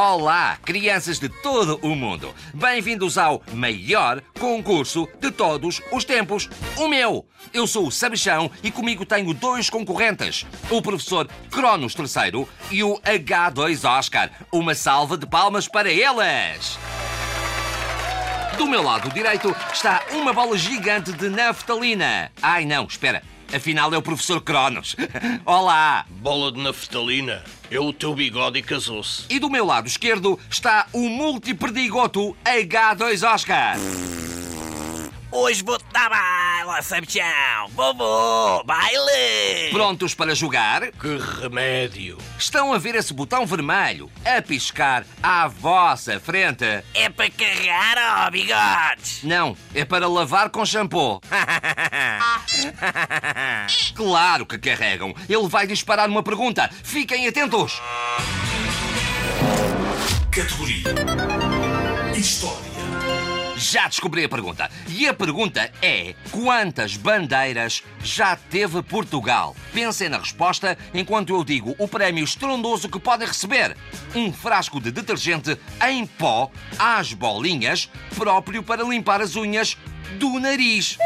Olá, crianças de todo o mundo. Bem-vindos ao maior concurso de todos os tempos, o meu. Eu sou o Sabichão e comigo tenho dois concorrentes, o professor Cronos III e o H2 Oscar. Uma salva de palmas para eles. Do meu lado direito está uma bola gigante de naftalina. Ai não, espera. Afinal é o professor Cronos. Olá! Bola de naftalina. É o teu bigode e casou-se. E do meu lado esquerdo está o multiperdigoto H2 Oscar. Hoje vou-te dar baila, Sabichão! Vovô, baile! Prontos para jogar? Que remédio. Estão a ver esse botão vermelho a piscar à vossa frente? É para carregar, ó, bigodes! Não, é para lavar com shampoo. Claro que carregam. Ele vai disparar uma pergunta. Fiquem atentos. Categoria. Já descobri a pergunta. E a pergunta é: quantas bandeiras já teve Portugal? Pensem na resposta enquanto eu digo o prémio estrondoso que podem receber: um frasco de detergente em pó às bolinhas, próprio para limpar as unhas do nariz.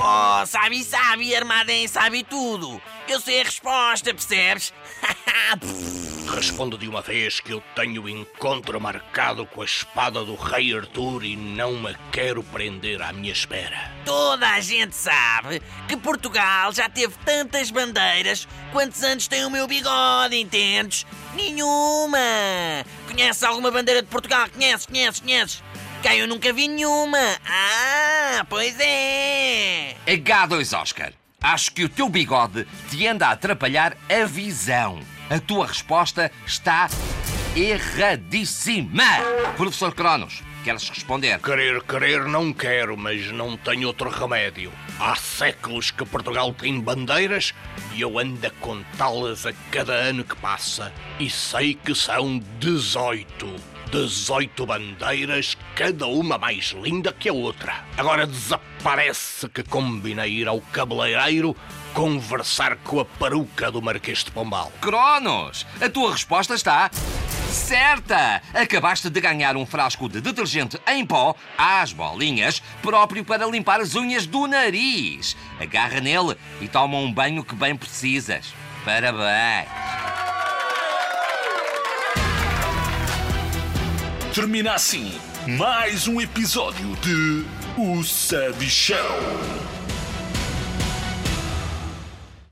Oh, sabe, sabe, armada sabe tudo! Eu sei a resposta, percebes? Respondo de uma vez que eu tenho encontro marcado com a espada do rei Arthur e não me quero prender à minha espera. Toda a gente sabe que Portugal já teve tantas bandeiras quantos anos tem o meu bigode, entendes? Nenhuma! Conheces alguma bandeira de Portugal? Conheces, conheces, conheces? Cá eu nunca vi nenhuma! Ah, pois é! H2 Oscar, acho que o teu bigode te anda a atrapalhar a visão. A tua resposta está erradíssima. Professor Cronos, queres responder? Querer, querer não quero, mas não tenho outro remédio. Há séculos que Portugal tem bandeiras e eu ando a contá-las a cada ano que passa. E sei que são 18. 18 bandeiras, cada uma mais linda que a outra. Agora desaparece que combinei ir ao cabeleireiro conversar com a peruca do Marquês de Pombal. Cronos, a tua resposta está certa. Acabaste de ganhar um frasco de detergente em pó às bolinhas, próprio para limpar as unhas do nariz. Agarra nele e toma um banho que bem precisas. Parabéns. Termina assim mais um episódio de O Sabichão.